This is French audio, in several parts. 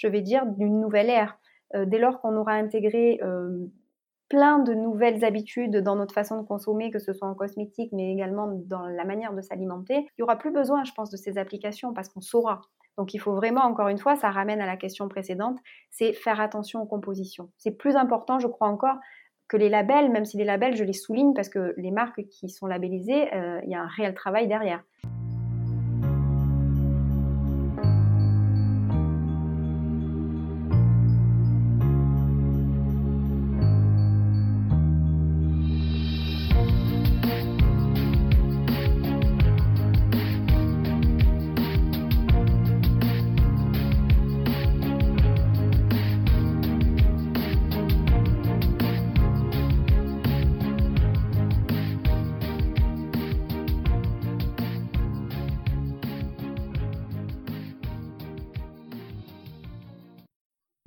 je vais dire, d'une nouvelle ère. dès lors qu'on aura intégré plein de nouvelles habitudes dans notre façon de consommer, que ce soit en cosmétique, mais également dans la manière de s'alimenter, il n'y aura plus besoin, je pense, de ces applications parce qu'on saura. Donc il faut vraiment, encore une fois, ça ramène à la question précédente, c'est faire attention aux compositions. C'est plus important, je crois encore, que les labels, même si les labels, je les souligne parce que les marques qui sont labellisées, euh, il y a un réel travail derrière.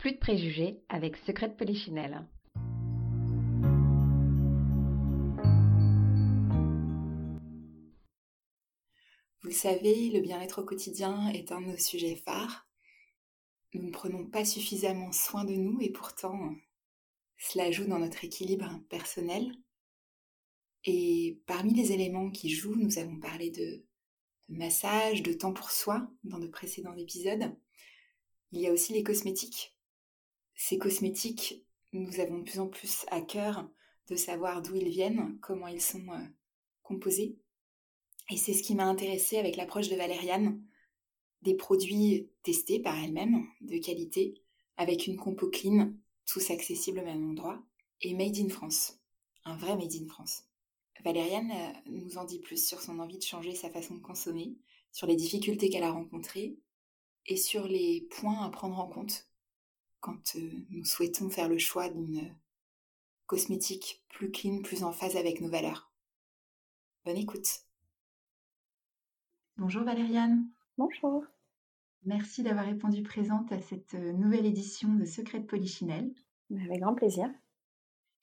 Plus de préjugés avec Secret de Polichinelle. Vous le savez, le bien-être au quotidien est un de nos sujets phares. Nous ne prenons pas suffisamment soin de nous et pourtant cela joue dans notre équilibre personnel. Et parmi les éléments qui jouent, nous avons parlé de, de massage, de temps pour soi dans de précédents épisodes. Il y a aussi les cosmétiques ces cosmétiques, nous avons de plus en plus à cœur de savoir d'où ils viennent, comment ils sont euh, composés. Et c'est ce qui m'a intéressée avec l'approche de Valériane, des produits testés par elle-même, de qualité, avec une compo clean, tous accessibles au même endroit, et made in France, un vrai made in France. Valériane euh, nous en dit plus sur son envie de changer sa façon de consommer, sur les difficultés qu'elle a rencontrées et sur les points à prendre en compte quand euh, nous souhaitons faire le choix d'une cosmétique plus clean, plus en phase avec nos valeurs. Bonne écoute. Bonjour Valériane. Bonjour. Merci d'avoir répondu présente à cette euh, nouvelle édition de Secret de Polichinelle. Avec grand plaisir.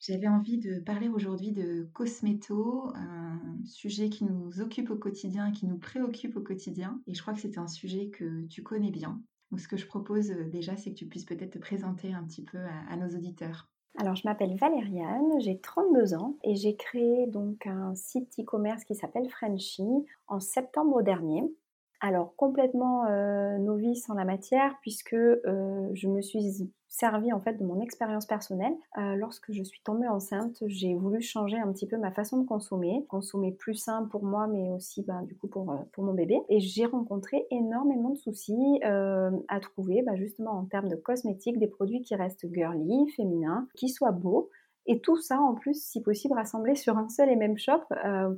J'avais envie de parler aujourd'hui de cosméto, un sujet qui nous occupe au quotidien, qui nous préoccupe au quotidien. Et je crois que c'est un sujet que tu connais bien. Ce que je propose euh, déjà, c'est que tu puisses peut-être te présenter un petit peu à, nos auditeurs. Alors, je m'appelle Valériane, j'ai 32 ans et j'ai créé donc un site e-commerce qui s'appelle Frenchy en septembre dernier. Alors, complètement euh, novice en la matière puisque euh, je me suis servi en fait de mon expérience personnelle. Euh, lorsque je suis tombée enceinte, j'ai voulu changer un petit peu ma façon de consommer, consommer plus sain pour moi, mais aussi ben, du coup pour, euh, pour mon bébé. Et j'ai rencontré énormément de soucis euh, à trouver bah, justement en termes de cosmétiques, des produits qui restent girly, féminins, qui soient beaux, et tout ça, en plus, si possible, rassemblé sur un seul et même shop,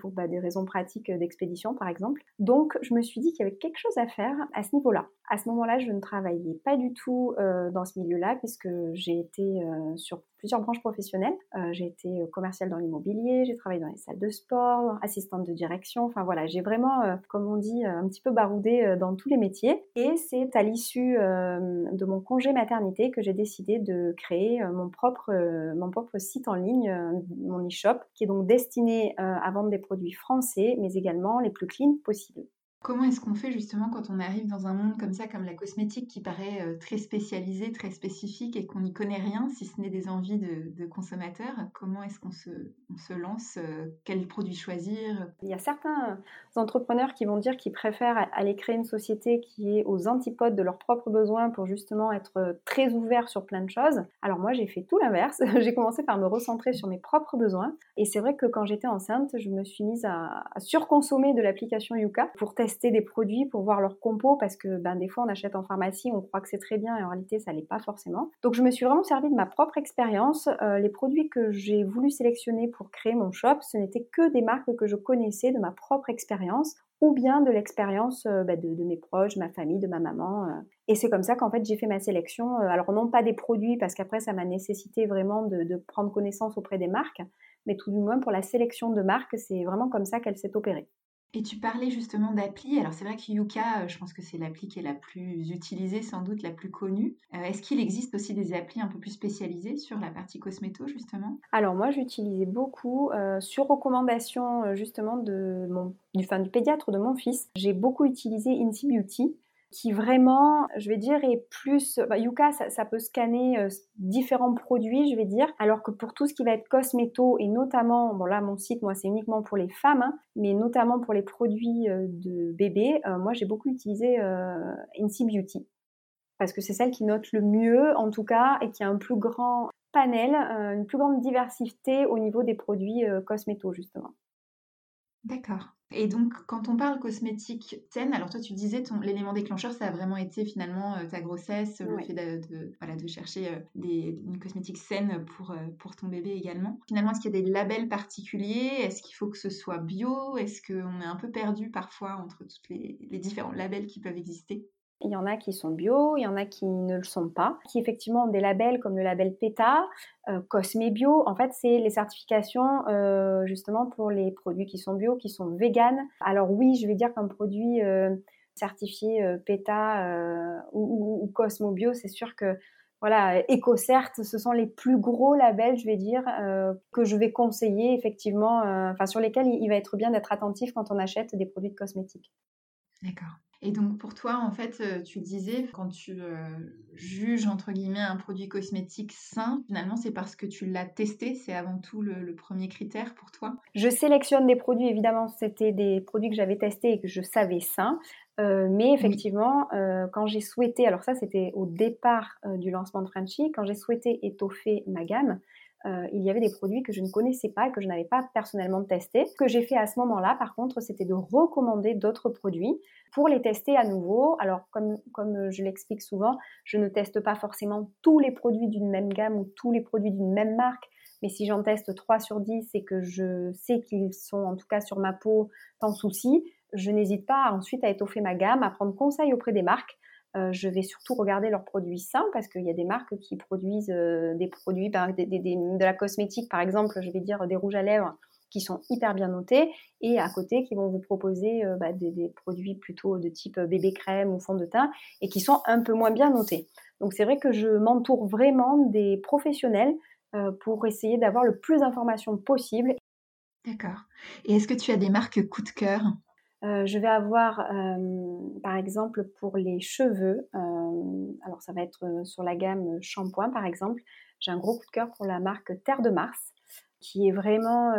pour bah, des raisons pratiques d'expédition, par exemple. Donc, je me suis dit qu'il y avait quelque chose à faire à ce niveau-là. À ce moment-là, je ne travaillais pas du tout euh, dans ce milieu-là, puisque j'ai été euh, sur plusieurs branches professionnelles. Euh, j'ai été commerciale dans l'immobilier, j'ai travaillé dans les salles de sport, assistante de direction. Enfin voilà, j'ai vraiment, comme on dit, un petit peu baroudé dans tous les métiers. Et c'est à l'issue de mon congé maternité que j'ai décidé de créer mon propre, mon propre site en ligne, mon e-shop, qui est donc destiné à vendre des produits français, mais également les plus clean possibles. Comment est-ce qu'on fait justement quand on arrive dans un monde comme ça, comme la cosmétique, qui paraît euh, très spécialisé, très spécifique et qu'on n'y connaît rien, si ce n'est des envies de, consommateurs Comment est-ce qu'on se, lance euh, Quels produits choisir? Il y a certains entrepreneurs qui vont dire qu'ils préfèrent aller créer une société qui est aux antipodes de leurs propres besoins pour justement être euh, très ouvert sur plein de choses. Alors moi, j'ai fait tout l'inverse. j'ai commencé par me recentrer sur mes propres besoins. Et c'est vrai que quand j'étais enceinte, je me suis mise à surconsommer de l'application Yuka pour tester des produits pour voir leur compo parce que ben, des fois on achète en pharmacie, on croit que c'est très bien et en réalité ça l'est pas forcément. Donc je me suis vraiment servi de ma propre expérience. Euh, les produits que j'ai voulu sélectionner pour créer mon shop, ce n'étaient que des marques que je connaissais de ma propre expérience ou bien de l'expérience bah, de, mes proches, ma famille, de ma maman. Et c'est comme ça qu'en fait j'ai fait ma sélection. Alors non pas des produits, parce qu'après ça m'a nécessité vraiment de, prendre connaissance auprès des marques, mais tout du moins pour la sélection de marques, c'est vraiment comme ça qu'elle s'est opérée. Et tu parlais justement d'appli. Alors c'est vrai que Yuka, euh, je pense que c'est l'appli qui est la plus utilisée, sans doute la plus connue. Euh, est-ce qu'il existe aussi des applis un peu plus spécialisées sur la partie cosméto justement? Alors moi j'utilisais beaucoup euh, sur recommandation justement de mon, du, du pédiatre de mon fils. J'ai beaucoup utilisé Incy Beauty qui vraiment, je vais dire, est plus... Bah, Yuka, ça, peut scanner euh, différents produits, je vais dire, alors que pour tout ce qui va être cosméto, et notamment, bon là, mon site, moi, c'est uniquement pour les femmes, hein, mais notamment pour les produits euh, de bébé, euh, moi, j'ai beaucoup utilisé Incy Beauty, parce que c'est celle qui note le mieux, en tout cas, et qui a un plus grand panel, une plus grande diversité au niveau des produits cosméto, justement. D'accord. Et donc, quand on parle cosmétique saine, alors toi, tu disais, ton, l'élément déclencheur, ça a vraiment été finalement euh, ta grossesse, le fait de, voilà, de chercher euh, des, une cosmétique saine pour, euh, pour ton bébé également. Finalement, est-ce qu'il y a des labels particuliers? Est-ce qu'il faut que ce soit bio? Est-ce qu'on est un peu perdu parfois entre tous les, les différents labels qui peuvent exister? Il y en a qui sont bio, il y en a qui ne le sont pas, qui effectivement ont des labels comme le label PETA, euh, Cosme Bio. En fait, c'est les certifications euh, justement pour les produits qui sont bio, qui sont véganes. Alors oui, je vais dire qu'un produit euh, certifié PETA ou, ou, Cosmo Bio, c'est sûr que voilà, EcoCert, ce sont les plus gros labels, je vais dire, que je vais conseiller effectivement, enfin sur lesquels il va être bien d'être attentif quand on achète des produits de cosmétiques. D'accord. Et donc pour toi, en fait, euh, tu disais, quand tu euh, juges, entre guillemets, un produit cosmétique sain, finalement, c'est parce que tu l'as testé, c'est avant tout le, premier critère pour toi? Je sélectionne des produits, évidemment, c'était des produits que j'avais testés et que je savais sains. Euh, mais effectivement, quand j'ai souhaité, alors ça c'était au départ du lancement de Frenchy, quand j'ai souhaité étoffer ma gamme, euh, il y avait des produits que je ne connaissais pas et que je n'avais pas personnellement testés. Ce que j'ai fait à ce moment-là, par contre, c'était de recommander d'autres produits pour les tester à nouveau. Alors, comme, comme je l'explique souvent, je ne teste pas forcément tous les produits d'une même gamme ou tous les produits d'une même marque. Mais si j'en teste 3 sur 10 et que je sais qu'ils sont en tout cas sur ma peau sans souci, je n'hésite pas ensuite à étoffer ma gamme, à prendre conseil auprès des marques euh, je vais surtout regarder leurs produits sains parce qu'il y a des marques qui produisent euh, des produits, de la cosmétique par exemple, je vais dire des rouges à lèvres qui sont hyper bien notés et à côté qui vont vous proposer euh, bah, des, produits plutôt de type bébé crème ou fond de teint et qui sont un peu moins bien notés. Donc c'est vrai que je m'entoure vraiment des professionnels pour essayer d'avoir le plus d'informations possible. D'accord. Et est-ce que tu as des marques coup de cœur? Euh, je vais avoir, euh, par exemple, pour les cheveux, euh, alors ça va être sur la gamme shampoing, par exemple, j'ai un gros coup de cœur pour la marque Terre de Mars, qui est vraiment,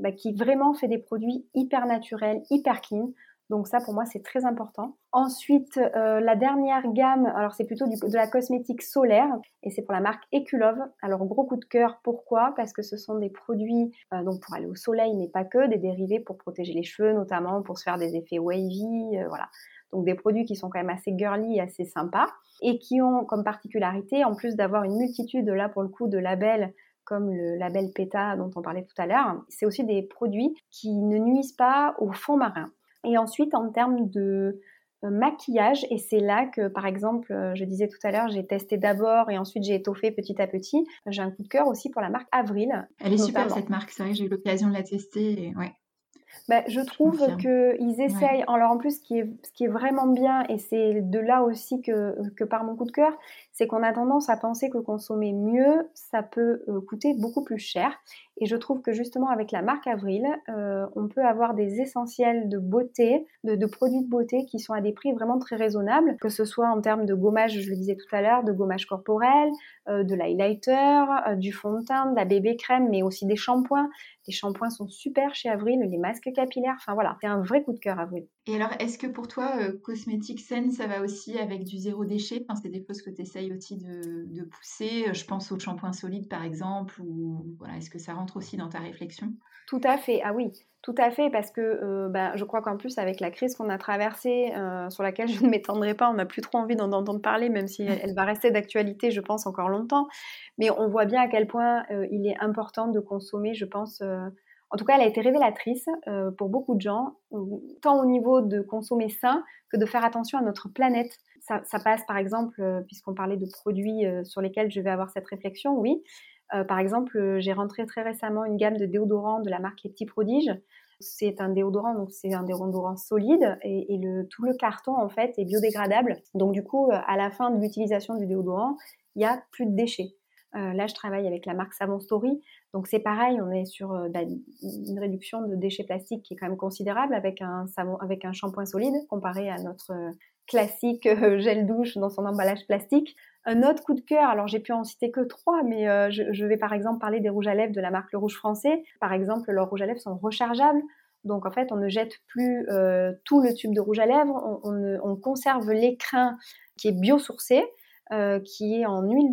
bah, qui vraiment fait des produits hyper naturels, hyper clean. Donc ça, pour moi, c'est très important. Ensuite, euh, la dernière gamme, alors c'est plutôt de la cosmétique solaire et c'est pour la marque Eculove. Alors gros coup de cœur, pourquoi? Parce que ce sont des produits euh, donc pour aller au soleil, mais pas que, des dérivés pour protéger les cheveux, notamment pour se faire des effets wavy, euh, voilà. Donc des produits qui sont quand même assez girly, assez sympas et qui ont comme particularité, en plus d'avoir une multitude là pour le coup de labels comme le label PETA dont on parlait tout à l'heure, c'est aussi des produits qui ne nuisent pas au fond marin. Et ensuite, en termes de euh, maquillage, et c'est là que, par exemple, euh, je disais tout à l'heure, j'ai testé d'abord et ensuite j'ai étoffé petit à petit. J'ai un coup de cœur aussi pour la marque Avril. Elle est super cette marque, c'est vrai que j'ai eu l'occasion de la tester. Et ouais. Bah, je trouve qu'ils essayent. Alors en plus, ce qui est, ce qui est vraiment bien, et c'est de là aussi que, que part mon coup de cœur, c'est qu'on a tendance à penser que consommer mieux, ça peut euh, coûter beaucoup plus cher. Et je trouve que justement avec la marque Avril, euh, on peut avoir des essentiels de beauté, de, produits de beauté qui sont à des prix vraiment très raisonnables, que ce soit en termes de gommage, je le disais tout à l'heure, de gommage corporel, euh, de l'highlighter, du fond de teint, de la bébé crème, mais aussi des shampoings. Les shampoings sont super chez Avril, les masques capillaires, enfin voilà, c'est un vrai coup de cœur Avril. Et alors, est-ce que pour toi, cosmétique saine, ça va aussi avec du zéro déchet? Enfin, C'est des choses que tu essayes aussi de, pousser. Je pense au shampoing solide par exemple, ou voilà, est-ce que ça rentre aussi dans ta réflexion? Tout à fait, ah oui, tout à fait, parce que euh, bah, je crois qu'en plus, avec la crise qu'on a traversée, euh, sur laquelle je ne m'étendrai pas, on n'a plus trop envie d'en entendre parler, même si elle, va rester d'actualité, je pense, encore longtemps. Mais on voit bien à quel point euh, il est important de consommer, je pense, En tout cas, elle a été révélatrice pour beaucoup de gens, tant au niveau de consommer sain que de faire attention à notre planète. Ça, passe par exemple, puisqu'on parlait de produits sur lesquels je vais avoir cette réflexion, oui. par exemple, j'ai rentré très récemment une gamme de déodorants de la marque Les Petits Prodiges. C'est un déodorant, donc c'est un déodorant solide et, tout le carton en fait est biodégradable. Donc du coup, à la fin de l'utilisation du déodorant, il n'y a plus de déchets. Euh, là, je travaille avec la marque Savon Story. Donc, c'est pareil, on est sur euh, bah, une réduction de déchets plastiques qui est quand même considérable avec un, savon, avec un shampoing solide comparé à notre euh, classique gel douche dans son emballage plastique. Un autre coup de cœur, alors j'ai pu en citer que trois, mais je, vais par exemple parler des rouges à lèvres de la marque Le Rouge Français. Par exemple, leurs rouges à lèvres sont rechargeables. Donc en fait, on ne jette plus tout le tube de rouge à lèvres, on, on conserve l'écrin qui est biosourcé. Euh, qui est en huile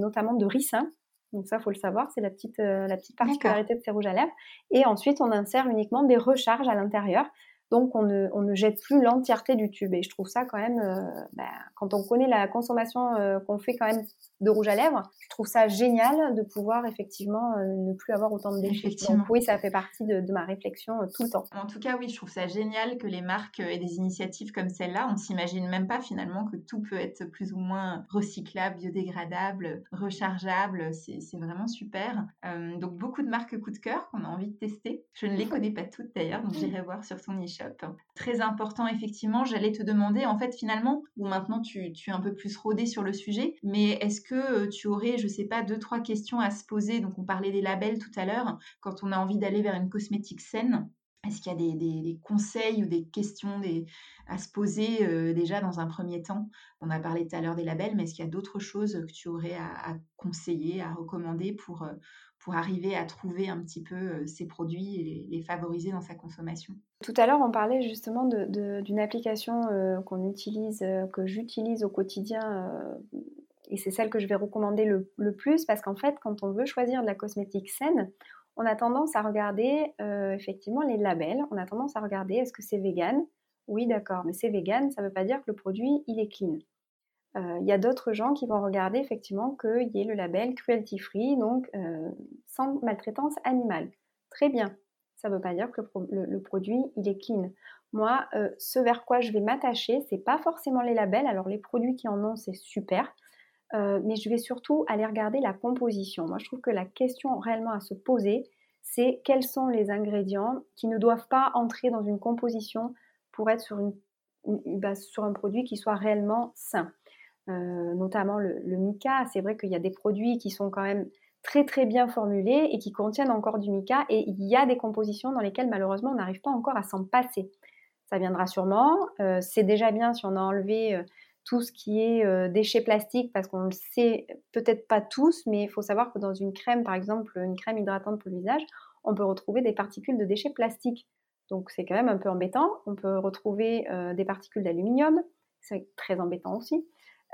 notamment de ricin. Donc ça, faut le savoir, c'est la petite, euh, la petite particularité de ces rouges à lèvres. Et ensuite, on insère uniquement des recharges à l'intérieur. Donc, on ne, on ne jette plus l'entièreté du tube. Et je trouve ça quand même, euh, bah, quand on connaît la consommation euh, qu'on fait quand même de rouge à lèvres, je trouve ça génial de pouvoir effectivement euh, ne plus avoir autant de déchets. Donc, oui, ça fait partie de, de ma réflexion tout le temps. En tout cas, oui, je trouve ça génial que les marques aient des initiatives comme celle-là. On ne s'imagine même pas finalement que tout peut être plus ou moins recyclable, biodégradable, rechargeable. C'est vraiment super. donc, beaucoup de marques coup de cœur qu'on a envie de tester. Je ne les connais pas toutes d'ailleurs, donc j'irai voir sur ton niche Très important, effectivement. J'allais te demander, en fait, finalement, ou maintenant tu, es un peu plus rodé sur le sujet, mais est-ce que euh, tu aurais, je sais pas, deux, trois questions à se poser? Donc, on parlait des labels tout à l'heure. Quand on a envie d'aller vers une cosmétique saine, est-ce qu'il y a des, conseils ou des questions à se poser euh, déjà dans un premier temps? On a parlé tout à l'heure des labels, mais est-ce qu'il y a d'autres choses que tu aurais à, conseiller, à recommander pour, euh, pour arriver à trouver un petit peu ces produits et les, favoriser dans sa consommation? Tout à l'heure, on parlait justement d'une application qu'on utilise, que j'utilise au quotidien, et c'est celle que je vais recommander le, plus, parce qu'en fait, quand on veut choisir de la cosmétique saine, on a tendance à regarder effectivement les labels, on a tendance à regarder est-ce que c'est vegan? Oui, d'accord, mais c'est vegan, ça ne veut pas dire que le produit, il est clean. Euh, il y a d'autres gens qui vont regarder effectivement qu'il y ait le label cruelty free, donc euh, sans maltraitance animale. Très bien. Ça ne veut pas dire que le, produit il est clean. Moi, euh, ce vers quoi je vais m'attacher, c'est pas forcément les labels. Alors les produits qui en ont, c'est super. Mais je vais surtout aller regarder la composition. Moi, je trouve que la question réellement à se poser, c'est quels sont les ingrédients qui ne doivent pas entrer dans une composition pour être sur, bah, sur un produit qui soit réellement sain. Euh, notamment le, mica. C'est vrai qu'il y a des produits qui sont quand même très très bien formulés et qui contiennent encore du mica et il y a des compositions dans lesquelles malheureusement on n'arrive pas encore à s'en passer. Ça viendra sûrement. Euh, c'est déjà bien si on a enlevé euh, tout ce qui est déchets plastiques parce qu'on le sait peut-être pas tous, mais il faut savoir que dans une crème, par exemple une crème hydratante pour le visage, on peut retrouver des particules de déchets plastiques. Donc c'est quand même un peu embêtant. On peut retrouver des particules d'aluminium, c'est très embêtant aussi.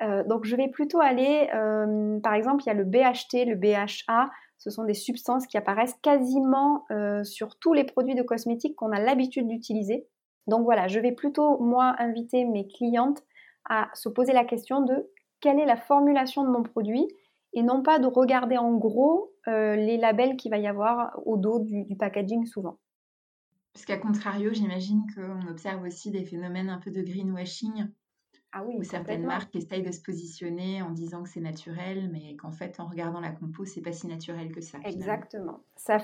Euh, donc je vais plutôt aller, euh, par exemple, il y a le BHT, le BHA, ce sont des substances qui apparaissent quasiment euh, sur tous les produits de cosmétiques qu'on a l'habitude d'utiliser. Donc voilà, je vais plutôt, moi, inviter mes clientes à se poser la question de quelle est la formulation de mon produit et non pas de regarder en gros les labels qu'il va y avoir au dos du, du packaging souvent. Parce qu'à contrario, j'imagine qu'on observe aussi des phénomènes un peu de greenwashing ah oui, où certaines marques essayent de se positionner en disant que c'est naturel, mais qu'en fait, en regardant la compo, c'est pas si naturel que ça. Exactement. Ça,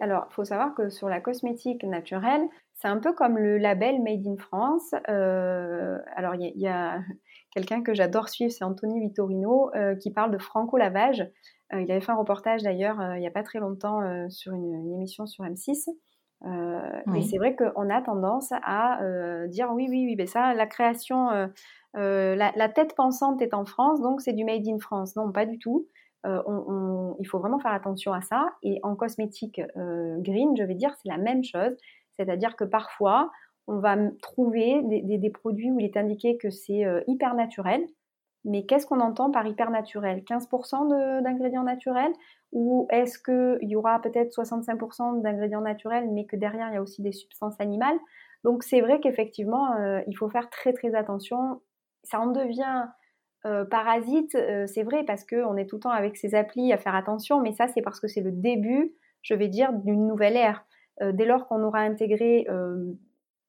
alors, il faut savoir que sur la cosmétique naturelle, c'est un peu comme le label Made in France. Euh, alors, il y, a, quelqu'un que j'adore suivre, c'est Anthony Vittorino, euh, qui parle de franco-lavage. Euh, il avait fait un reportage d'ailleurs il n'y a pas très longtemps sur une, émission sur M6. Et c'est vrai qu'on a tendance à dire oui, oui, oui, mais ça, la création euh, la, tête pensante est en France, donc c'est du made in France. Non, pas du tout. Euh, il faut vraiment faire attention à ça. Et en cosmétique euh, green, je vais dire, c'est la même chose. C'est-à-dire que parfois, on va trouver des, produits où il est indiqué que c'est hyper naturel. Mais qu'est-ce qu'on entend par hyper naturel? 15% d'ingrédients naturels? Ou est-ce qu'il y aura peut-être 65% d'ingrédients naturels, mais que derrière, il y a aussi des substances animales? Donc c'est vrai qu'effectivement, il faut faire très très attention ça en devient euh, parasite, euh, c'est vrai, parce qu'on est tout le temps avec ces applis à faire attention, mais ça, c'est parce que c'est le début, je vais dire, d'une nouvelle ère. dès lors qu'on aura intégré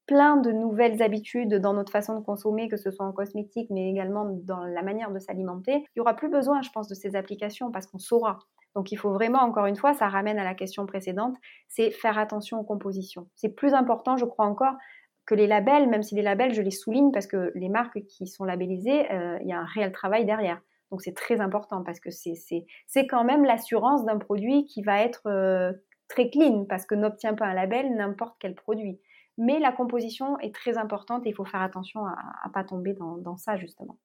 plein de nouvelles habitudes dans notre façon de consommer, que ce soit en cosmétique, mais également dans la manière de s'alimenter, il n'y aura plus besoin, je pense, de ces applications parce qu'on saura. Donc il faut vraiment, encore une fois, ça ramène à la question précédente, c'est faire attention aux compositions. C'est plus important, je crois encore, que les labels, même si les labels, je les souligne parce que les marques qui sont labellisées, euh, il y a un réel travail derrière. Donc c'est très important parce que c'est quand même l'assurance d'un produit qui va être euh, très clean parce que n'obtient pas un label n'importe quel produit. Mais la composition est très importante et il faut faire attention à ne pas tomber dans, ça, justement.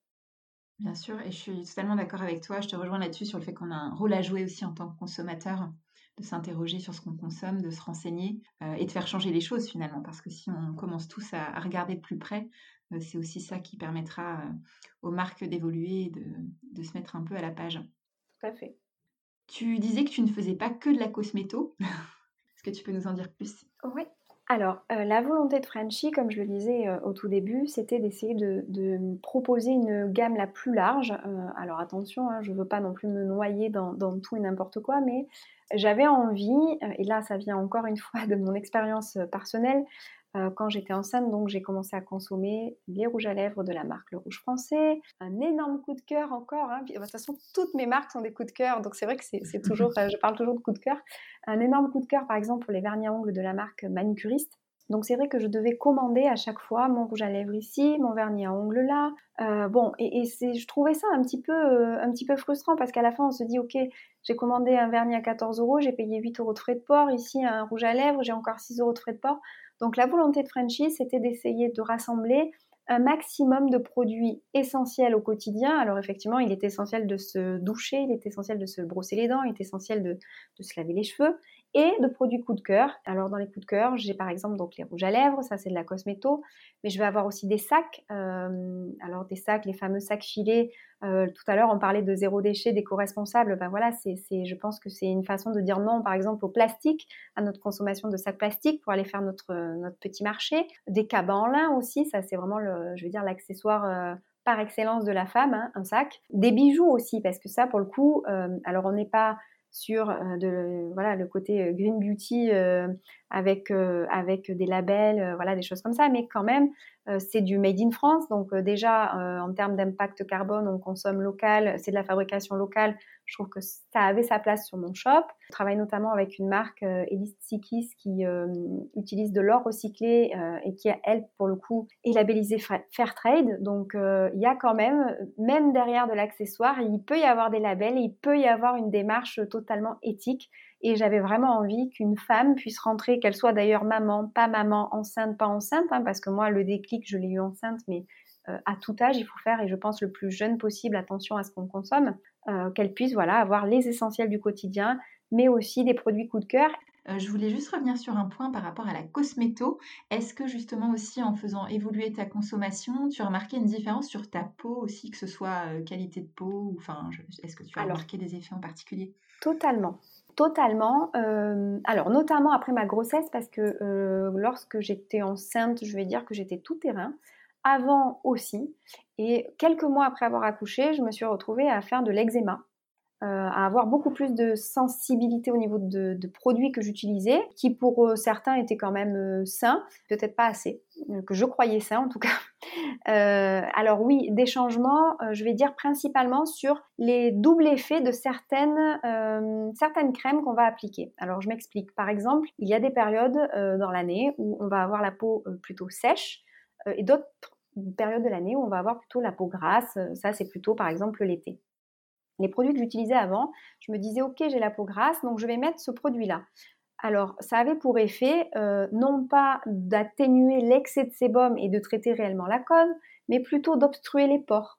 Bien sûr, et je suis totalement d'accord avec toi. Je te rejoins là-dessus sur le fait qu'on a un rôle à jouer aussi en tant que consommateur, de s'interroger sur ce qu'on consomme, de se renseigner euh, et de faire changer les choses finalement. Parce que si on commence tous à, regarder de plus près, euh, c'est aussi ça qui permettra euh, aux marques d'évoluer et de, de, se mettre un peu à la page. Tout à fait. Tu disais que tu ne faisais pas que de la cosméto. Est-ce que tu peux nous en dire plus? Oui, alors, la volonté de Frenchy, comme je le disais au tout début, c'était d'essayer de, proposer une gamme la plus large. Alors attention, hein, je ne veux pas non plus me noyer dans, tout et n'importe quoi, mais j'avais envie, et là ça vient encore une fois de mon expérience personnelle, quand j'étais enceinte, donc j'ai commencé à consommer les rouges à lèvres de la marque Le Rouge Français. Un énorme coup de cœur encore. Hein, de toute façon, toutes mes marques sont des coups de cœur, donc c'est vrai que c'est toujours, je parle toujours de coup de cœur. Un énorme coup de cœur, par exemple, pour les vernis à ongles de la marque Manucuriste. Donc c'est vrai que je devais commander à chaque fois mon rouge à lèvres ici, mon vernis à ongles là. Euh, bon, et, je trouvais ça un petit peu, euh, un petit peu frustrant parce qu'à la fin on se dit ok, j'ai commandé un vernis à 14 euros, j'ai payé 8 euros de frais de port, ici un rouge à lèvres, j'ai encore 6 euros de frais de port. Donc la volonté de Frenchy, c'était d'essayer de rassembler un maximum de produits essentiels au quotidien. Alors effectivement, il est essentiel de se doucher, il est essentiel de se brosser les dents, il est essentiel de se laver les cheveux et de produits coup de cœur. Alors dans les coups de cœur, j'ai par exemple donc les rouges à lèvres, ça c'est de la cosméto, mais je vais avoir aussi des sacs. Euh, alors des sacs, les fameux sacs filets. Euh, tout à l'heure on parlait de zéro déchet, d'éco-responsable. Ben voilà, c'est, je pense que c'est une façon de dire non, par exemple au plastique, à notre consommation de sacs plastiques pour aller faire notre notre petit marché. Des cabas en lin aussi, ça c'est vraiment je veux dire l'accessoire. Euh, par excellence de la femme, hein, un sac. Des bijoux aussi, parce que ça, pour le coup, alors on n'est pas sur euh, de, voilà, le côté euh, green beauty euh, avec, avec des labels, voilà, des choses comme ça, mais quand même, c'est du made in France. Donc déjà, en termes d'impact carbone, on consomme local, c'est de la fabrication locale. Je trouve que ça avait sa place sur mon shop. Je travaille notamment avec une marque, Elite Sikis, qui utilise de l'or recyclé et qui, elle, pour le coup, est labellisée Fair Trade. Donc il y a quand même, même derrière de l'accessoire, il peut y avoir des labels, il peut y avoir une démarche totalement éthique et j'avais vraiment envie qu'une femme puisse rentrer, qu'elle soit d'ailleurs maman, pas maman, enceinte, pas enceinte, hein, parce que moi, le déclic, je l'ai eu enceinte, mais euh, à tout âge, il faut faire, et je pense le plus jeune possible, attention à ce qu'on consomme, euh, qu'elle puisse voilà, avoir les essentiels du quotidien, mais aussi des produits coup de cœur. Euh, je voulais juste revenir sur un point par rapport à la cosméto. Est-ce que justement aussi en faisant évoluer ta consommation, tu as remarqué une différence sur ta peau aussi, que ce soit qualité de peau, ou enfin, est-ce que tu as remarqué des effets en particulier? Totalement. Totalement. Euh, alors, notamment après ma grossesse, parce que euh, lorsque j'étais enceinte, je vais dire que j'étais tout terrain. Avant aussi. Et quelques mois après avoir accouché, je me suis retrouvée à faire de l'eczéma. Euh, à avoir beaucoup plus de sensibilité au niveau de, produits que j'utilisais, qui pour euh, certains étaient quand même sains, peut-être pas assez, que je croyais sains en tout cas. Alors oui, des changements, je vais dire principalement sur les doubles effets de certaines, certaines crèmes qu'on va appliquer. Alors je m'explique. Par exemple, il y a des périodes dans l'année où on va avoir la peau plutôt sèche et d'autres périodes de l'année où on va avoir plutôt la peau grasse. Ça, c'est plutôt par exemple l'été les produits que j'utilisais avant, je me disais, OK, j'ai la peau grasse, donc je vais mettre ce produit-là. Alors, ça avait pour effet euh, non pas d'atténuer l'excès de sébum et de traiter réellement la cause, mais plutôt d'obstruer les pores.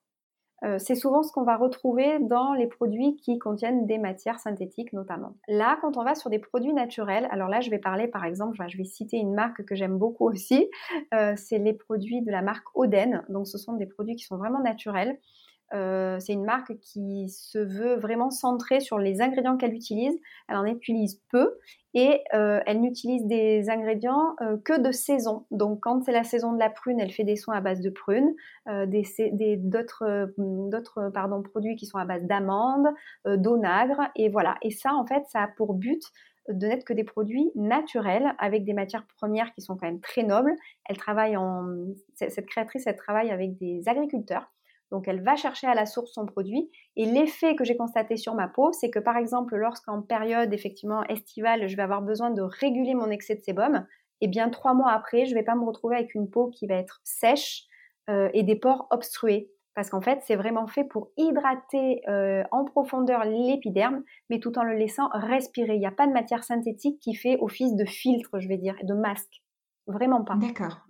Euh, c'est souvent ce qu'on va retrouver dans les produits qui contiennent des matières synthétiques notamment. Là, quand on va sur des produits naturels, alors là, je vais parler par exemple, je vais citer une marque que j'aime beaucoup aussi, euh, c'est les produits de la marque Oden. Donc, ce sont des produits qui sont vraiment naturels. Euh, c'est une marque qui se veut vraiment centrée sur les ingrédients qu'elle utilise. Elle en utilise peu et euh, elle n'utilise des ingrédients euh, que de saison. Donc quand c'est la saison de la prune, elle fait des soins à base de prune, d'autres produits qui sont à base d'amandes, d'onagre et voilà. Et ça en fait, ça a pour but de n'être que des produits naturels avec des matières premières qui sont quand même très nobles. Cette créatrice, elle travaille avec des agriculteurs. Donc elle va chercher à la source son produit et l'effet que j'ai constaté sur ma peau, c'est que par exemple lorsqu'en période effectivement estivale, je vais avoir besoin de réguler mon excès de sébum, et eh bien trois mois après, je ne vais pas me retrouver avec une peau qui va être sèche euh, et des pores obstrués. Parce qu'en fait, c'est vraiment fait pour hydrater euh, en profondeur l'épiderme, mais tout en le laissant respirer. Il n'y a pas de matière synthétique qui fait office de filtre, je vais dire, de masque. Vraiment pas. D'accord.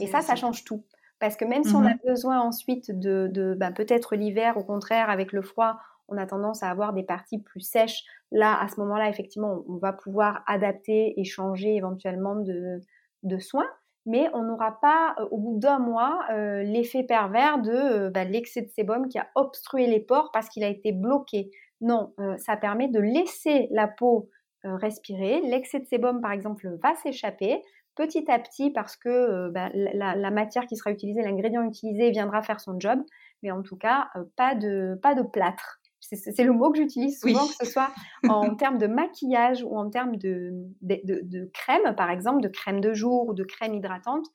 Et ça, ça change tout. Parce que même si on a mmh besoin ensuite de, ben, peut-être l'hiver, au contraire, avec le froid, on a tendance à avoir des parties plus sèches. Là, à ce moment-là, effectivement, on va pouvoir adapter et changer éventuellement de, de soins mais on n'aura pas, euh, au bout d'un mois, euh, l'effet pervers de euh, bah, l'excès de sébum qui a obstrué les pores parce qu'il a été bloqué. Non, ça permet de laisser la peau respirer. L'excès de sébum, par exemple, va s'échapper petit à petit parce que bah, la, la, matière qui sera utilisée, l'ingrédient utilisé viendra faire son job. Mais en tout cas, pas, de, pas de plâtre c'est le mot que j'utilise souvent, que ce soit en termes de maquillage ou en termes de, de, crème, par exemple, de crème de jour ou de crème hydratante.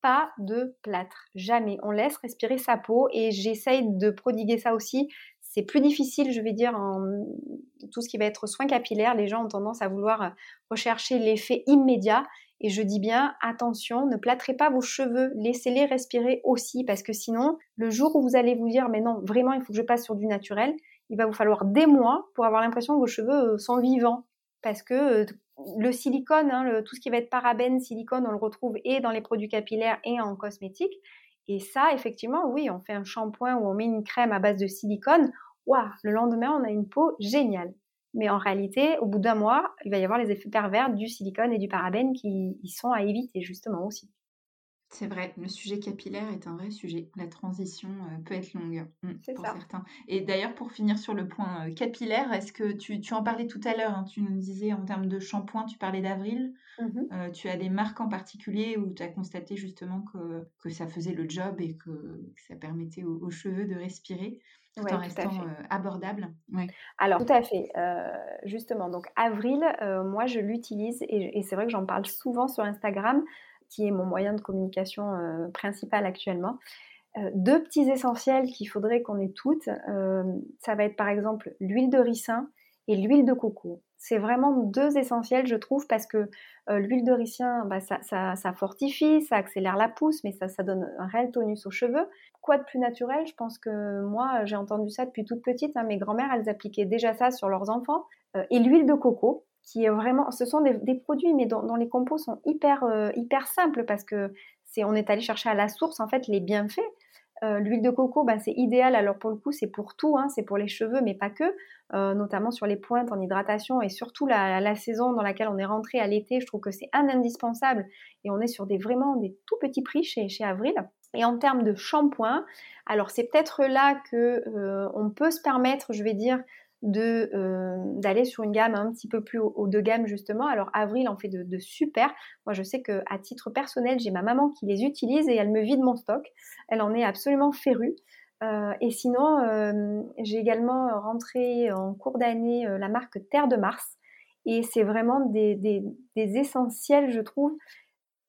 Pas de plâtre, jamais. On laisse respirer sa peau et j'essaye de prodiguer ça aussi. C'est plus difficile, je vais dire, en tout ce qui va être soins capillaires. Les gens ont tendance à vouloir rechercher l'effet immédiat. Et je dis bien, attention, ne plâtrez pas vos cheveux, laissez-les respirer aussi, parce que sinon, le jour où vous allez vous dire, mais non, vraiment, il faut que je passe sur du naturel, il va vous falloir des mois pour avoir l'impression que vos cheveux euh, sont vivants. Parce que euh, le silicone, hein, tout ce qui va être parabène, silicone, on le retrouve et dans les produits capillaires et en cosmétique. Et ça, effectivement, oui, on fait un shampoing ou on met une crème à base de silicone. Waouh, le lendemain, on a une peau géniale. Mais en réalité, au bout d'un mois, il va y avoir les effets pervers du silicone et du parabène qui sont à éviter justement aussi. C'est vrai, le sujet capillaire est un vrai sujet. La transition euh, peut être longue mmh, pour certains. Et d'ailleurs, pour finir sur le point euh, capillaire, est-ce que tu, en parlais tout à l'heure, hein, tu nous disais en termes de shampoing, tu parlais d'avril. Mmh euh, tu as des marques en particulier où tu as constaté justement que, ça faisait le job et que, ça permettait aux, cheveux de respirer tout en restant abordable. Alors, tout à fait. justement, donc avril, moi je l'utilise et c'est vrai que j'en parle souvent sur Instagram qui est mon moyen de communication principal actuellement. Deux petits essentiels qu'il faudrait qu'on ait toutes, ça va être par exemple l'huile de ricin et l'huile de coco. C'est vraiment deux essentiels, je trouve, parce que l'huile de ricin, bah, ça, fortifie, ça accélère la pousse, mais ça, ça donne un réel tonus aux cheveux. Quoi de plus naturel? Je pense que moi, j'ai entendu ça depuis toute petite. Hein, mes grand-mères, elles appliquaient déjà ça sur leurs enfants. et l'huile de coco, qui est vraiment, ce sont des, produits, mais dont, les compos sont hyper, euh, hyper simples parce que c'est, on est allé chercher à la source en fait les bienfaits. Euh, l'huile de coco, ben, c'est idéal. Alors pour le coup, c'est pour tout, hein, c'est pour les cheveux, mais pas que, euh, notamment sur les pointes en hydratation et surtout la, saison dans laquelle on est rentré à l'été. Je trouve que c'est un indispensable et on est sur des vraiment des tout petits prix chez, chez Avril. Et en termes de shampoing, alors c'est peut-être là que on peut se permettre, je vais dire, euh, d'aller sur une gamme un petit peu plus haut, de gamme justement. Alors Avril en fait de, super. Moi je sais que à titre personnel j'ai ma maman qui les utilise et elle me vide mon stock. Elle en est absolument férue. Euh, et sinon euh, j'ai également rentré en cours d'année la marque Terre de Mars et c'est vraiment des, des, des, essentiels je trouve.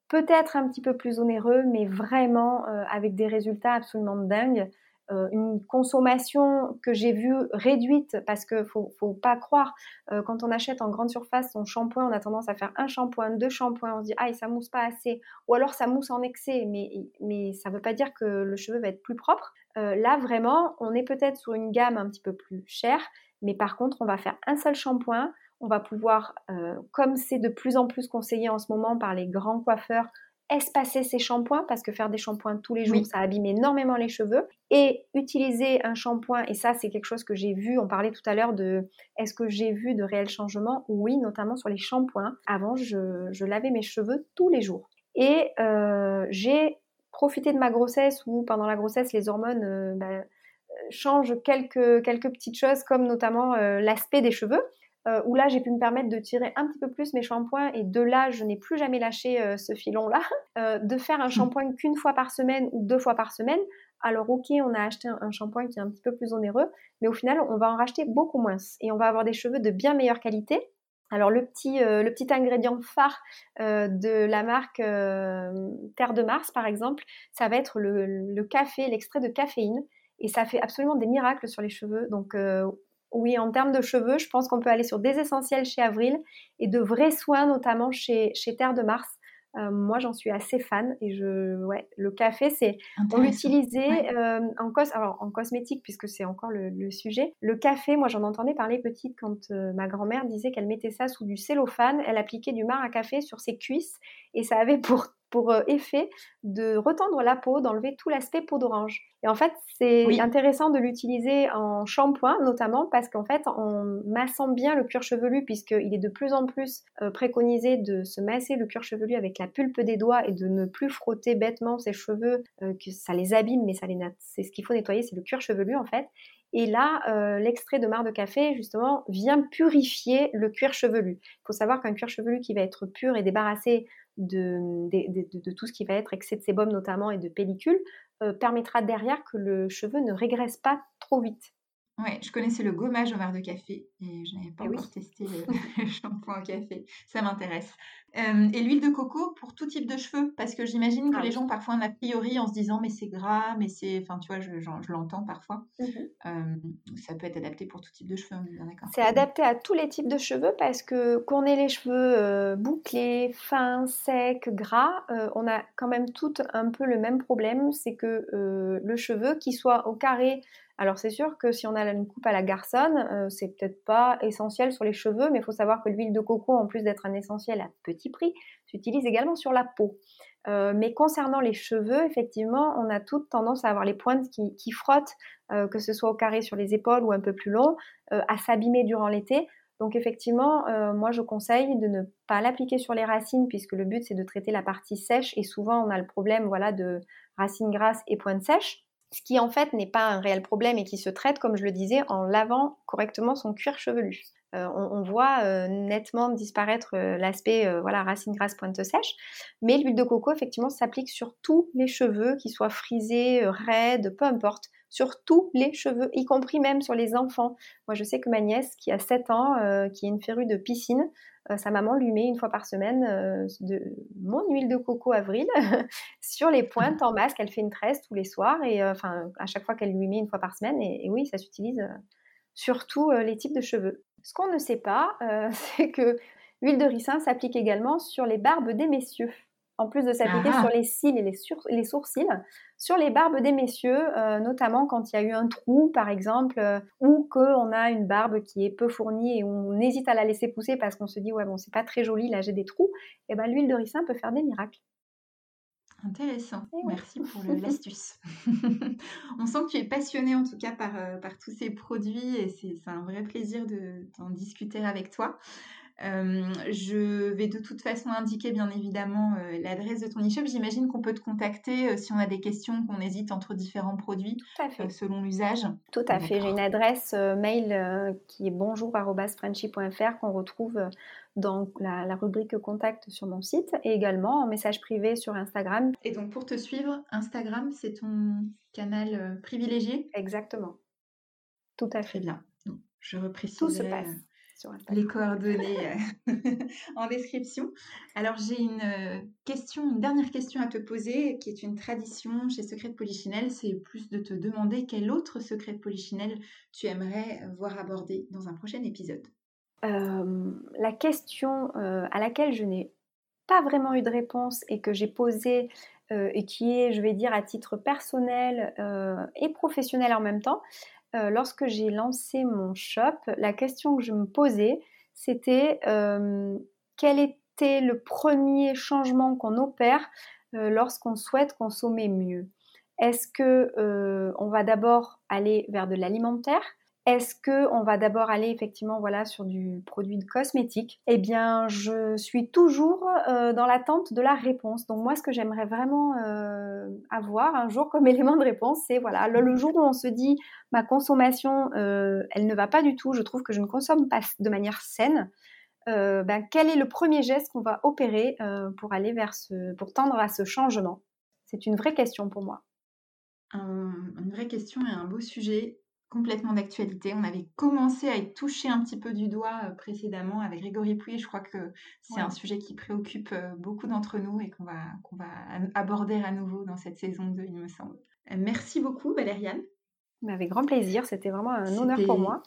Peut-être un petit peu plus onéreux, mais vraiment avec des résultats absolument dingues. Euh, une consommation que j'ai vue réduite parce que faut, faut pas croire euh, quand on achète en grande surface son shampoing on a tendance à faire un shampoing deux shampoings on se dit ah ça mousse pas assez ou alors ça mousse en excès mais mais ça veut pas dire que le cheveu va être plus propre. Euh, là vraiment on est peut-être sur une gamme un petit peu plus chère mais par contre on va faire un seul shampoing. On va pouvoir comme c'est de plus en plus conseillé en ce moment par les grands coiffeurs espacer ses shampoings parce que faire des shampoings tous les jours, ça abîme énormément les cheveux. Et utiliser un shampoing, et ça c'est quelque chose que j'ai vu, on parlait tout à l'heure de est-ce que j'ai vu de réels changements? Oui, notamment sur les shampoings. Avant, je, lavais mes cheveux tous les jours. Et euh, j'ai profité de ma grossesse où pendant la grossesse, les hormones euh, bah, changent quelques, quelques petites choses comme notamment euh, l'aspect des cheveux. Euh, où là j'ai pu me permettre de tirer un petit peu plus mes shampoings et de là je n'ai plus jamais lâché euh, ce filon-là, euh, de faire un mmh. shampoing qu'une fois par semaine ou deux fois par semaine. Alors ok, on a acheté un, shampoing qui est un petit peu plus onéreux, mais au final on va en racheter beaucoup moins et on va avoir des cheveux de bien meilleure qualité Alors le petit, euh, le petit ingrédient phare de la marque Terre de Mars, par exemple, ça va être le, café, l'extrait de caféine. Et ça fait absolument des miracles sur les cheveux. Donc oui, en termes de cheveux, je pense qu'on peut aller sur des essentiels chez Avril et de vrais soins, notamment chez, chez Terre de Mars. Euh, moi, j'en suis assez fan et je, ouais, le café, c'est, on l'utilisait euh, en cos, alors en cosmétique puisque c'est encore le, sujet. Le café, moi, j'en entendais parler petite quand euh, ma grand-mère disait qu'elle mettait ça sous du cellophane, elle appliquait du marc à café sur ses cuisses et ça avait pour pour euh, effet de retendre la peau, d'enlever tout l'aspect peau d'orange. Et en fait, c'est intéressant de l'utiliser en shampoing, notamment parce qu'en fait, en massant bien le cuir chevelu, puisqu'il est de plus en plus euh, préconisé de se masser le cuir chevelu avec la pulpe des doigts et de ne plus frotter bêtement ses cheveux, euh, que ça les abîme, mais ça les c'est ce qu'il faut nettoyer, c'est le cuir chevelu en fait. Et là, l'extrait de marc de café, justement, vient purifier le cuir chevelu. Il faut savoir qu'un cuir chevelu qui va être pur et débarrassé de, tout ce qui va être excès de sébum notamment et de pellicule, euh, permettra derrière que le cheveu ne régresse pas trop vite. Ouais, je connaissais le gommage au verre de café et je n'avais pas eh encore testé le, shampoing au café. Ça m'intéresse. Euh, et l'huile de coco pour tout type de cheveux? Parce que j'imagine que ah les gens parfois ont a priori en se disant mais c'est gras, mais c'est. Enfin, tu vois, je, l'entends parfois. Mmh euh, ça peut être adapté pour tout type de cheveux, C'est adapté à tous les types de cheveux parce que qu'on ait les cheveux euh, bouclés, fins, secs, gras, on a quand même tout un peu le même problème c'est que le cheveu, qui soit au carré, alors c'est sûr que si on a une coupe à la garçonne, euh, c'est peut-être pas essentiel sur les cheveux, mais il faut savoir que l'huile de coco, en plus d'être un essentiel à petit prix, s'utilise également sur la peau. Euh, mais concernant les cheveux, effectivement, on a toute tendance à avoir les pointes qui, frottent, euh, que ce soit au carré sur les épaules ou un peu plus long, à s'abîmer durant l'été. Donc effectivement, moi je conseille de ne pas l'appliquer sur les racines puisque le but c'est de traiter la partie sèche et souvent on a le problème voilà de racines grasses et pointes sèches ce qui en fait n'est pas un réel problème et qui se traite, comme je le disais, en lavant correctement son cuir chevelu. Euh, on, voit euh, nettement disparaître euh, l'aspect voilà racine grasse pointe sèche, mais l'huile de coco effectivement s'applique sur tous les cheveux, qu'ils soient frisés, raides, peu importe, sur tous les cheveux, y compris même sur les enfants. Moi je sais que ma nièce qui a 7 ans, qui est une férue de piscine, euh, sa maman lui met une fois par semaine euh, mon huile de coco avril sur les pointes en masque. Elle fait une tresse tous les soirs et euh, enfin à chaque fois qu'elle lui met une fois par semaine. Et, oui, ça s'utilise sur tous les types de cheveux. Ce qu'on ne sait pas, c'est que l'huile de ricin s'applique également sur les barbes des messieurs en plus de s'appliquer ah. sur les cils et les, sourcils, sur les barbes des messieurs, euh, notamment quand il y a eu un trou, par exemple, euh, ou qu'on a une barbe qui est peu fournie et on hésite à la laisser pousser parce qu'on se dit, ouais, bon, c'est pas très joli, là j'ai des trous, et eh ben l'huile de ricin peut faire des miracles. Intéressant, merci pour l'astuce. on sent que tu es passionnée en tout cas par, euh, par tous ces produits et c'est un vrai plaisir d'en discuter avec toi. Euh, je vais de toute façon indiquer bien évidemment euh, l'adresse de ton e-shop. J'imagine qu'on peut te contacter euh, si on a des questions, qu'on hésite entre différents produits selon l'usage. Tout à fait. J'ai une adresse mail qui est bonjour.frenchy.fr qu'on retrouve dans la, la, rubrique contact sur mon site et également en message privé sur Instagram. Et donc pour te suivre, Instagram, c'est ton canal privilégié? Exactement. Tout à fait. Très bien. Je reprécise. Tout se passe les coordonnées euh, en description. Alors j'ai une euh, question, une dernière question à te poser, qui est une tradition chez Secret de Polichinelle, c'est plus de te demander quel autre secret de Polichinelle tu aimerais voir abordé dans un prochain épisode. Euh, la question à laquelle je n'ai pas vraiment eu de réponse et que j'ai posée et qui est, je vais dire, à titre personnel et professionnel en même temps, euh, lorsque j'ai lancé mon shop, la question que je me posais, c'était euh, quel était le premier changement qu'on opère euh, lorsqu'on souhaite consommer mieux? Est-ce que on va d'abord aller vers de l'alimentaire? Est-ce qu'on va d'abord aller effectivement voilà, sur du produit de cosmétique? Eh bien, je suis toujours euh, dans l'attente de la réponse. Donc moi, ce que j'aimerais vraiment euh, avoir un jour comme élément de réponse, c'est voilà, le, jour où on se dit ma consommation, euh, elle ne va pas du tout, je trouve que je ne consomme pas de manière saine. Ben, quel est le premier geste qu'on va opérer pour aller vers ce, pour tendre à ce changement? C'est une vraie question pour moi. une vraie question et un beau sujet complètement d'actualité. On avait commencé à y toucher un petit peu du doigt euh, précédemment avec Grégory Pouy. Je crois que c'est un sujet qui préoccupe euh, beaucoup d'entre nous et qu'on va, qu'on va aborder à nouveau dans cette saison 2, il me semble. Euh, merci beaucoup, Valériane. Avec grand plaisir, c'était vraiment un honneur pour moi.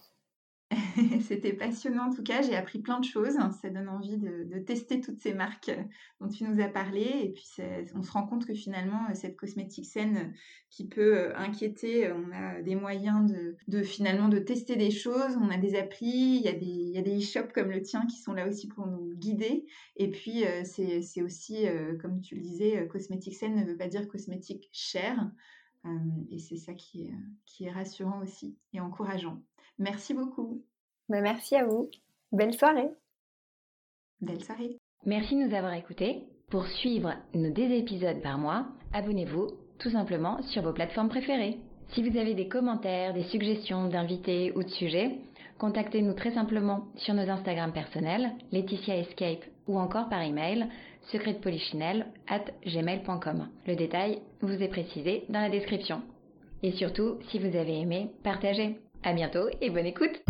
C'était passionnant en tout cas, j'ai appris plein de choses. Ça donne envie de, tester toutes ces marques euh, dont tu nous as parlé. Et puis on se rend compte que finalement, euh, cette cosmétique saine euh, qui peut inquiéter, on a des moyens de, finalement de tester des choses. On a des applis, il y a des, e-shops comme le tien qui sont là aussi pour nous guider. Et puis c'est aussi, comme tu le disais, cosmétique saine ne veut pas dire cosmétique cher. et c'est ça qui est rassurant aussi et encourageant. Merci beaucoup. Merci à vous. Belle soirée. Belle soirée. Merci de nous avoir écoutés. Pour suivre nos deux épisodes par mois, abonnez-vous tout simplement sur vos plateformes préférées. Si vous avez des commentaires, des suggestions d'invités ou de sujets, contactez-nous très simplement sur nos Instagram personnels, Laetitia Escape ou encore par email secretpolichinelle at gmail.com. Le détail vous est précisé dans la description. Et surtout, si vous avez aimé, partagez. À bientôt et bonne écoute